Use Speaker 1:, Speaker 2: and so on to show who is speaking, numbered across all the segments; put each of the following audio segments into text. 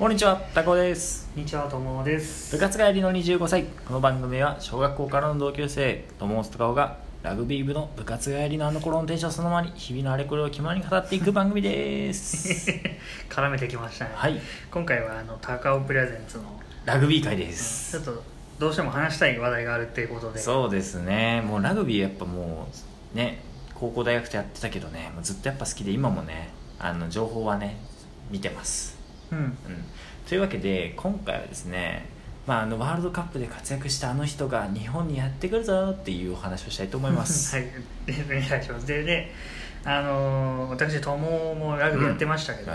Speaker 1: こんにちは、タコです。
Speaker 2: こんにちは、ともです。
Speaker 1: 部活帰りの25歳。この番組は小学校からの同級生、ともすとかおがラグビー部の部活帰りのあの頃のテンションそのままに日々のあれこれを気ままに語っていく番組です。
Speaker 2: 絡めてきましたね。
Speaker 1: はい、
Speaker 2: 今回はあの高尾プレゼンツの
Speaker 1: ラグビー会で
Speaker 2: ち
Speaker 1: す。
Speaker 2: ょっとどうしても話したい話題があるっていうことで。
Speaker 1: そうですね、もうラグビーやっぱもうね、高校大学とやってたけどね、もうずっとやっぱ好きで今もね、あの情報はね、見てます。
Speaker 2: うん。
Speaker 1: うん、というわけで今回はですね、まあ、あのワールドカップで活躍したあの人が日本にやってくるぞっていうお話をしたいと思います、
Speaker 2: はい、でお願いします。で、で、あのー私、とももラグビーやってましたけど、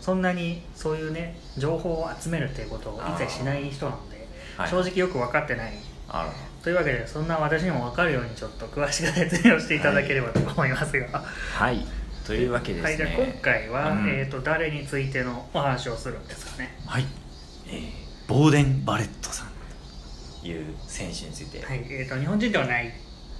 Speaker 2: そんなにそういうね、情報を集めるっていうことを一切しない人なので、
Speaker 1: はい。
Speaker 2: 正直よく分かってない。というわけで、そんな私にも分かるようにちょっと詳しく説明をしていただければと思いますが。
Speaker 1: はいというわけですね、
Speaker 2: はい、じゃあ今回は、
Speaker 1: うん。
Speaker 2: えー、と誰についてのお話をするんですかね。
Speaker 1: はい、えー。ボーデン・バレットさんという選手について、
Speaker 2: はい、えー、と日本人ではない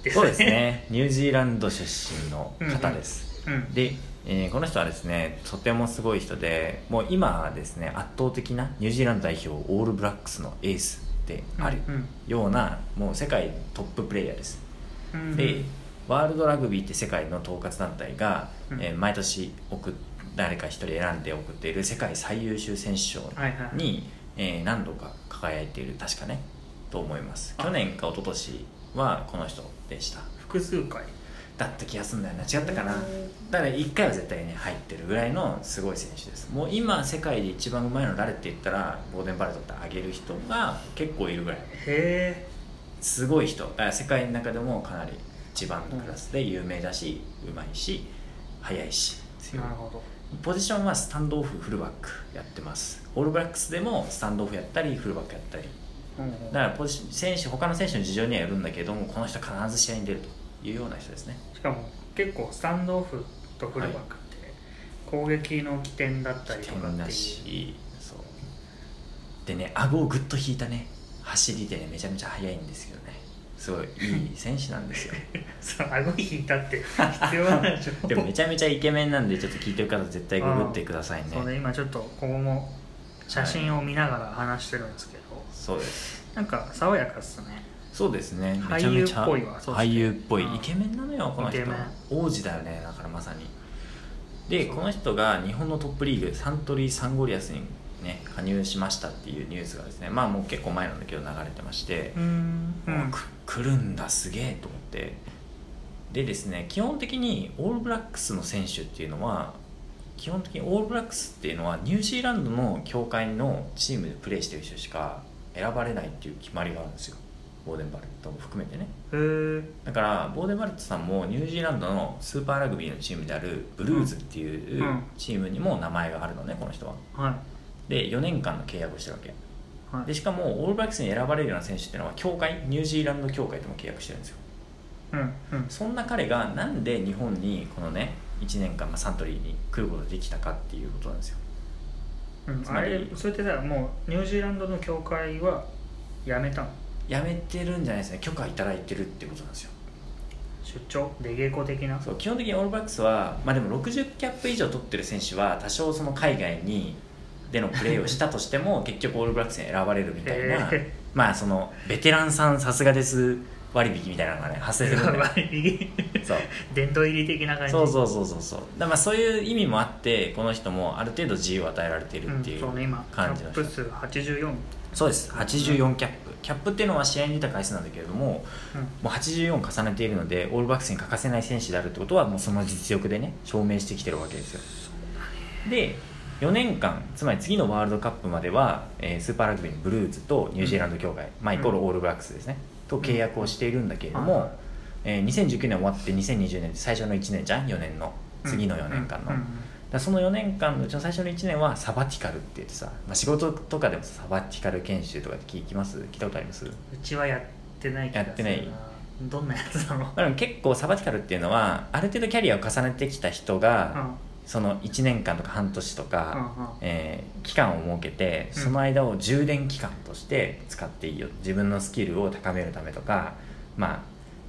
Speaker 2: です
Speaker 1: そうですね。ニュージーランド出身の方です、
Speaker 2: うん
Speaker 1: で、えーこの人はですねとてもすごい人でもう今はですね圧倒的なニュージーランド代表オールブラックスのエースである
Speaker 2: うん。
Speaker 1: ような、もう世界トッププレイヤーです、
Speaker 2: うん。
Speaker 1: でワールドラグビーって世界の統括団体が、
Speaker 2: うん。
Speaker 1: えー毎年送っ誰か一人選んで送っている世界最優秀選手賞
Speaker 2: はいはい
Speaker 1: に、えー何度か輝いている。確かね。と思います。
Speaker 2: あ。
Speaker 1: 去年か一昨年はこの人でした。
Speaker 2: 複数回。
Speaker 1: だった気がするんだよな。違ったかな。だから1回は絶対ね入ってるぐらいのすごい選手です。もう今世界で一番うまいの誰って言ったらボーデン・バレットってあげる人が結構いるぐらい。
Speaker 2: へ
Speaker 1: すごい人。だから世界の中でもかなり一番のクラスで有名だし、うまいし速いし
Speaker 2: なるほど。
Speaker 1: ポジションはスタンドオフフルバックやってます。オールブラックスでもスタンドオフやったりフルバックやったり。
Speaker 2: うん
Speaker 1: だからポジション選手他の選手の事情にはよるんだけどもこの人必ず試合に出るというような人ですね。
Speaker 2: しかも結構スタンドオフとフルバックって攻撃の起点だったりとかっていう。
Speaker 1: しそう。でね顎をグッと引いたね走りでねめちゃめちゃ速いんですよねすごいいい選手なんですよ。
Speaker 2: そう顎引いたって必要なんでしょ。
Speaker 1: でもめちゃめちゃイケメンなんでちょっと聞いてる方絶対ググってくださいね。
Speaker 2: そうね今ちょっとここも写真を見ながら話してるんですけど、
Speaker 1: そうです。
Speaker 2: なんか爽やかっすね。
Speaker 1: そうですね。め
Speaker 2: 俳優っ
Speaker 1: ちゃめちゃ
Speaker 2: ぽいわそうですね。
Speaker 1: 俳優っぽい。
Speaker 2: うん。
Speaker 1: イケメンなのよこの人。王子だよねだからまさに。でこの人が日本のトップリーグサントリーサンゴリアスにね加入しましたっていうニュースがですねまあもう結構前なんだけど流れてまして
Speaker 2: う、ん。
Speaker 1: 来るんだすげえと思って。でですね基本的にオールブラックスの選手っていうのは基本的にオールブラックスっていうのはニュージーランドの協会のチームでプレーしてる人しか選ばれないっていう決まりがあるんですよ。ボーデン・バレットも含めてね。だからボーデン・バレットさんもニュージーランドのスーパーラグビーのチームであるブルーズっていう
Speaker 2: うん。
Speaker 1: チームにも名前があるのねこの人は。
Speaker 2: はい
Speaker 1: で4年間の契約をしてるわけ。
Speaker 2: はい。
Speaker 1: でしかもオールブラックスに選ばれるような選手っていうのは協会ニュージーランド協会とも契約してるんですよ。
Speaker 2: うんうん。
Speaker 1: そんな彼がなんで日本にこのね1年間、まあ、サントリーに来ることができたかっていうことなんですよ。
Speaker 2: うんあれそれってさもうニュージーランドの協会はやめたの？
Speaker 1: やめてるんじゃないですね。許可いただいてるってことなんですよ。
Speaker 2: 出張？出稽古的な？
Speaker 1: そう基本的にオールブラックスは、まあ、でも60キャップ以上取ってる選手は多少その海外にでのプレーをしたとしても結局オールブラックスに選ばれるみたいな、
Speaker 2: へ
Speaker 1: まあそのベテランさんさすがです割引みたいなのがね発生するんだよそう。
Speaker 2: 殿堂入り的な感じ？
Speaker 1: そうそうそうそうそう。だまあそういう意味もあってこの人もある程度自由を与えられているってい
Speaker 2: うんそうね今キ
Speaker 1: 感じの人。
Speaker 2: ャップ数84
Speaker 1: そうです。84キャップ。キャップっていうのは試合に出た回数なんだけれどももう84重ねているのでオールバックスに欠かせない選手であるってことはもうその実力でね証明してきてるわけですよ。で4年間つまり次のワールドカップまでは、えースーパーラグビーのブルーズとニュージーランド協会、まあ、イコールオールブラックスですね、と契約をしているんだけれども、
Speaker 2: うん。
Speaker 1: えー2019年終わって2020年最初の1年じゃん？4年の次の4年間の、だその4年間のうちの最初の1年はサバティカルって言ってさ、まあ、仕事とかでもサバティカル研修とかって聞きます？聞いたことあります？
Speaker 2: うちはやってない気がする
Speaker 1: やってない。
Speaker 2: どんなやつなの
Speaker 1: 結構サバティカルっていうのはある程度キャリアを重ねてきた人が、その1年間とか半年とか、
Speaker 2: うんうん。
Speaker 1: えー期間を設けて
Speaker 2: うん。
Speaker 1: その間を充電期間として使っていいよ自分のスキルを高めるためとかまあ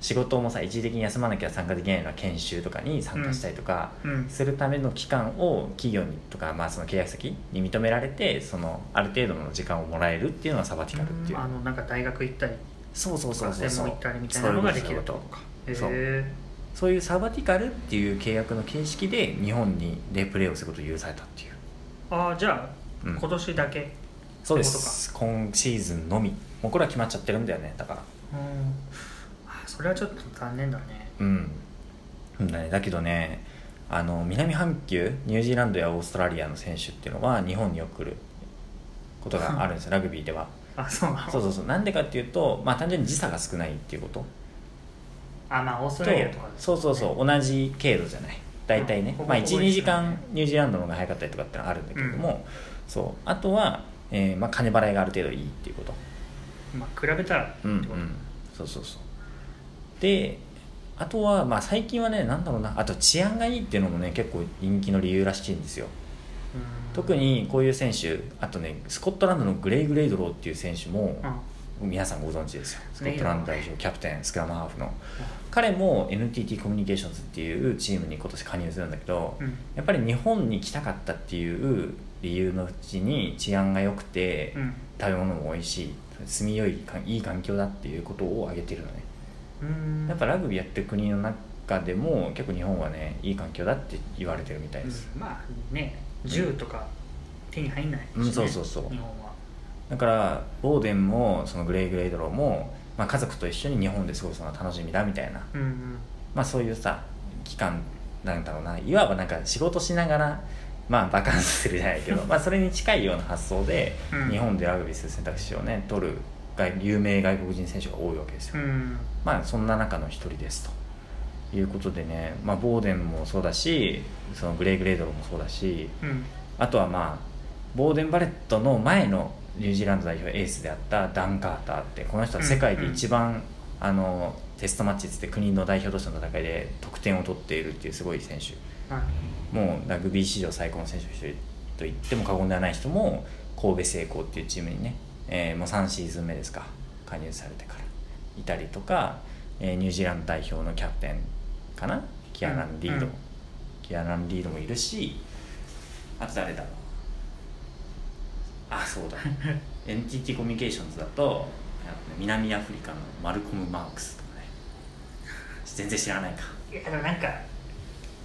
Speaker 1: 仕事もさ一時的に休まなきゃ参加できないような研修とかに参加したりとか
Speaker 2: うん。
Speaker 1: するための期間を企業にとか、まあ、その契約先に認められてそのある程度の時間をもらえるっていうのがサバティカルっていう、
Speaker 2: あのなんか大学行ったり
Speaker 1: そうそうそうそうそう。
Speaker 2: 専門行ったりみたいなのができると。
Speaker 1: そういうこと
Speaker 2: へ
Speaker 1: そう。
Speaker 2: え
Speaker 1: そういうサバティカルっていう契約の形式で日本にでプレーをすることを許されたっていう。
Speaker 2: ああじゃあ、
Speaker 1: うん。
Speaker 2: 今年だけ？
Speaker 1: そうです。今シーズンのみ。もうこれは決まっちゃってるんだよねだから。
Speaker 2: うん。あそれはちょっと残念だね。
Speaker 1: うん。ね。だけどねあの南半球ニュージーランドやオーストラリアの選手っていうのは日本によく来ることがあるんですよラグビーでは。
Speaker 2: あそうなの？
Speaker 1: そうそうそう。なんでかっていうと、まあ、単純に時差が少ないっていうこと
Speaker 2: あまあオースト
Speaker 1: と
Speaker 2: ラリアとか
Speaker 1: そうそうそう同じ経度じゃない。大体ね。
Speaker 2: うん、
Speaker 1: まあ、
Speaker 2: ほぼほぼ
Speaker 1: 12時間ニュージーランドの方が早かったりとかってのはあるんだけれども、そう。あとは、えーまあ、金払いがある程度いいっていうこと。
Speaker 2: まあ比べたらってこと、
Speaker 1: うんうん。そうそうそう。であとは、まあ、最近はねなんだろうな。あと治安がいいっていうのもね結構人気の理由らしいんですよ。
Speaker 2: うん。
Speaker 1: 特にこういう選手あとねスコットランドのグレイ・グレイドローっていう選手も
Speaker 2: うん
Speaker 1: 皆さんご存知ですよ。スコットランド代表キャプテンスクラムハーフの。彼も NTT コミュニケーションズっていうチームに今年加入するんだけど
Speaker 2: うん。
Speaker 1: やっぱり日本に来たかったっていう理由のうちに治安が良くて
Speaker 2: うん。
Speaker 1: 食べ物も美味しい住みよいかいい環境だっていうことを挙げてるのね。
Speaker 2: うん。
Speaker 1: やっぱラグビーやってる国の中でも結構日本はねいい環境だって言われてるみたいです、
Speaker 2: うん。まあね銃とか手に入んないし、ね。
Speaker 1: うんそうそうそうだからボーデンもそのグレイ・グレイドローも、まあ、家族と一緒に日本で過ごすのが楽しみだみたいな、
Speaker 2: うんうん。
Speaker 1: まあ、そういうさ期間なんだろうな。いわばなんか仕事しながらまあバカンスするじゃないけど まあそれに近いような発想で、
Speaker 2: うん。
Speaker 1: 日本でラグビーする選択肢をね取る外有名外国人選手が多いわけですよ、
Speaker 2: うん。
Speaker 1: まあそんな中の一人ですと。いうことでね、まあ、ボーデンもそうだしそのグレイ・グレイドローもそうだし
Speaker 2: うん。
Speaker 1: あとはまあボーデン・バレットの前のニュージーランド代表エースであったダン・カーターってこの人は世界で一番、あのテストマッチって国の代表同士の戦いで得点を取っているっていうすごい選手。
Speaker 2: はい。
Speaker 1: もうラグビー史上最高の選手と言っても過言ではない人も神戸製鋼っていうチームにね、えーもう3シーズン目ですか加入されてからいたりとか、えーニュージーランド代表のキャプテンかな？キアラン・リード、
Speaker 2: うん
Speaker 1: キアラン・リードもいるしあと誰だろう？あそうだ。NTT コミュニケーションズだと南アフリカのマルコム・マークスとかね。全然知らないか。
Speaker 2: いやでもなんか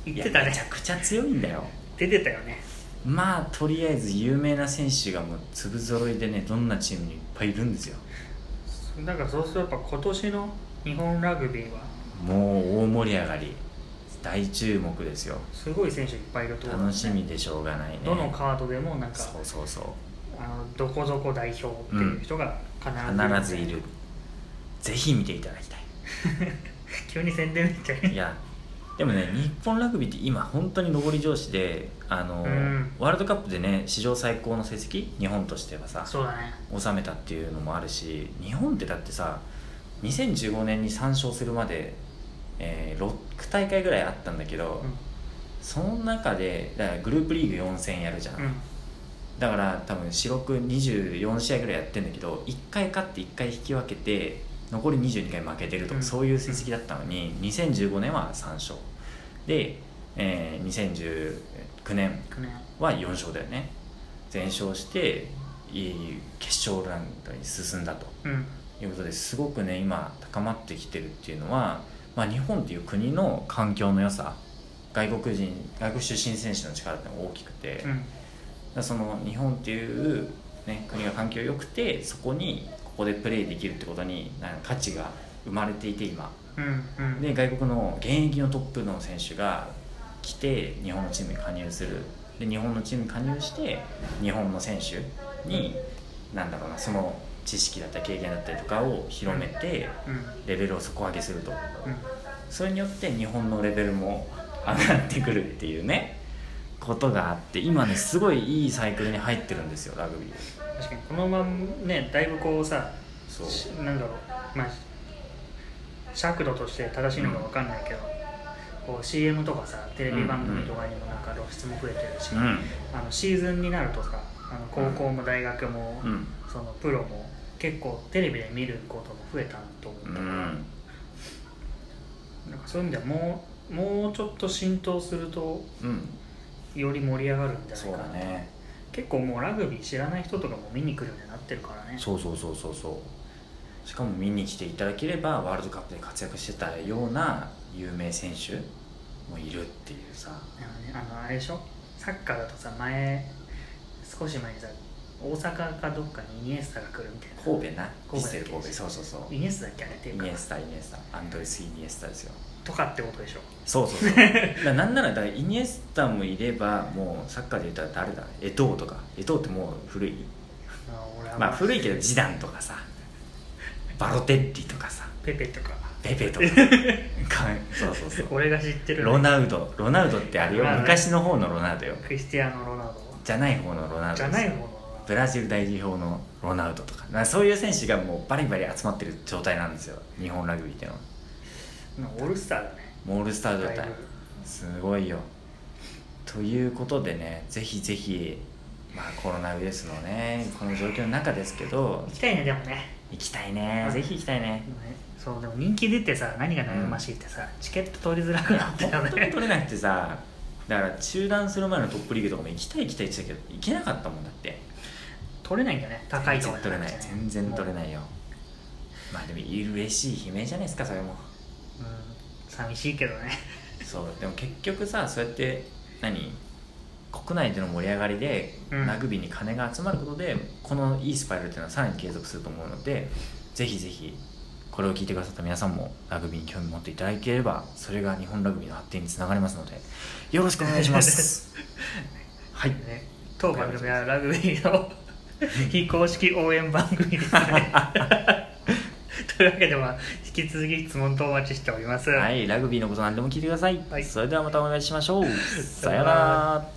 Speaker 2: 言ってたね。
Speaker 1: めちゃくちゃ強いんだよ。
Speaker 2: 出てたよね。
Speaker 1: まあとりあえず有名な選手がもう粒揃いでねどんなチームにいっぱいいるんですよ。
Speaker 2: だからそうするとやっぱ今年の日本ラグビーは。
Speaker 1: もう大盛り上がり。大注目ですよ。
Speaker 2: すごい選手いっぱいいると思う。
Speaker 1: 楽しみでしょうがないね。
Speaker 2: どのカードでもなんか。
Speaker 1: そうそうそう
Speaker 2: あのどこぞこ代表っていう人が必ず
Speaker 1: 必ずいる。ぜひ見ていただきたい。
Speaker 2: 急に宣伝みたい
Speaker 1: いやでもね日本ラグビーって今本当に上り調子であの、
Speaker 2: うん。
Speaker 1: ワールドカップでね史上最高の成績？日本としてはさ。
Speaker 2: そうだね。
Speaker 1: 収めたっていうのもあるし日本ってだってさ2015年に3勝するまで、えー6大会ぐらいあったんだけど、その中でだからグループリーグ4戦やるじゃん、
Speaker 2: うん、うん
Speaker 1: だから多分四六24試合ぐらいやってんだけど1回勝って1回引き分けて残り22回負けてるとか、
Speaker 2: うん。
Speaker 1: そういう成績だったのに2015年は3勝。で、えー2019年は4勝だよね。全勝して決勝ラウンドに進んだと。
Speaker 2: うん。
Speaker 1: いうことですごくね今高まってきてるっていうのは、まあ、日本っていう国の環境の良さ外国人外国出身選手の力って大きくて、
Speaker 2: うん。
Speaker 1: らその日本っていう、ね、国が環境良くてそこにここでプレーできるってことに価値が生まれていて今。
Speaker 2: うんうん。
Speaker 1: で外国の現役のトップの選手が来て日本のチームに加入する。で日本のチームに加入して日本の選手になんだろうなその知識だったり経験だったりとかを広めて
Speaker 2: うん。
Speaker 1: レベルを底上げすると。
Speaker 2: うん。
Speaker 1: それによって日本のレベルも上がってくるっていうねことがあって今ねすごいいいサイクルに入ってるんですよラグビー。
Speaker 2: 確かにこのままねだいぶこうさ
Speaker 1: そう。
Speaker 2: しなんだろうまあ尺度として正しいのか分かんないけど、こう CM とかさテレビ番組とかにもなんか露出も増えてるし、
Speaker 1: うん。
Speaker 2: あのシーズンになるとさあの高校も大学も、
Speaker 1: うん。
Speaker 2: そのプロも結構テレビで見ることも増えたと思う
Speaker 1: う
Speaker 2: んだから、
Speaker 1: ん。
Speaker 2: なんかそういう意味ではもうもうちょっと浸透すると
Speaker 1: うん
Speaker 2: より盛り上がるんじゃない
Speaker 1: そう
Speaker 2: かな
Speaker 1: だね。
Speaker 2: 結構もうラグビー知らない人とかも見に来るようになってるからね。
Speaker 1: そうそうそうそう。そうしかも見に来ていただければワールドカップで活躍してたような有名選手もいるっていうさ。
Speaker 2: あの,、ね、あのあれでしょ？サッカーだとさ前少し前にさ大阪かどっかにイニエスタが来るみたいな。
Speaker 1: 神戸な？
Speaker 2: 神戸
Speaker 1: 神戸。そうそうそう
Speaker 2: イニエスタだっけ？あれっていうか。
Speaker 1: イニエスタイニエスタ。アンドレス・イニエスタですよ
Speaker 2: とかってことでしょ。
Speaker 1: そうそうそう。なんならだイニエスタもいればもうサッカーで言ったら誰だ？エトーとか。エトーってもう古い。まあ古いけどジダンとかさ。バロテッリとかさ。
Speaker 2: ペペとか。
Speaker 1: ペペとか。か そうそうそう。
Speaker 2: 俺が知ってる
Speaker 1: ロナウド。ロナウドってあれよ。
Speaker 2: あー
Speaker 1: 昔の方のロナウドよ。
Speaker 2: クリスティアーノ・ロナウド。
Speaker 1: じゃない方のロナウド
Speaker 2: じゃない方の
Speaker 1: ブラジル代表のロナウドとか。そういう選手がもうバリバリ集まってる状態なんですよ。日本ラグビーっていうのは
Speaker 2: オールスターだね。
Speaker 1: モールスター状態。すごいよ。ということでねぜひぜひまあコロナウイルスのねこの状況の中ですけど
Speaker 2: 行きたいねでもね。
Speaker 1: 行きたいね。
Speaker 2: うん。
Speaker 1: ぜひ行きたいね。
Speaker 2: ねそうでも人気出てさ何が悩ましいってさ、チケット取りづらくなったよね。
Speaker 1: 取れなくてさだから中断する前のトップリーグとかも行きたい行きたいって言ってたけど行けなかったもんだって。
Speaker 2: 取れないんだよね。高いとこ
Speaker 1: 全然取れない。全然取れ
Speaker 2: い
Speaker 1: ないよ。まあでも嬉しい悲鳴じゃないですかそれも。
Speaker 2: うん寂しいけどね。
Speaker 1: そうでも結局さそうやって何？国内での盛り上がりで、
Speaker 2: うん。
Speaker 1: ラグビーに金が集まることでこのいいスパイラルっていうのはさらに継続すると思うのでぜひぜひこれを聞いてくださった皆さんもラグビーに興味持っていただければそれが日本ラグビーの発展につながりますのでよろしくお願いします。はい。
Speaker 2: ね当番組はラグビーの 非公式応援番組ですねというわけでまあ引き続き質問とお待ちしております、
Speaker 1: はいラグビーのこと何でも聞いてください、
Speaker 2: はい。
Speaker 1: それではまたお会いしましょう。さようなら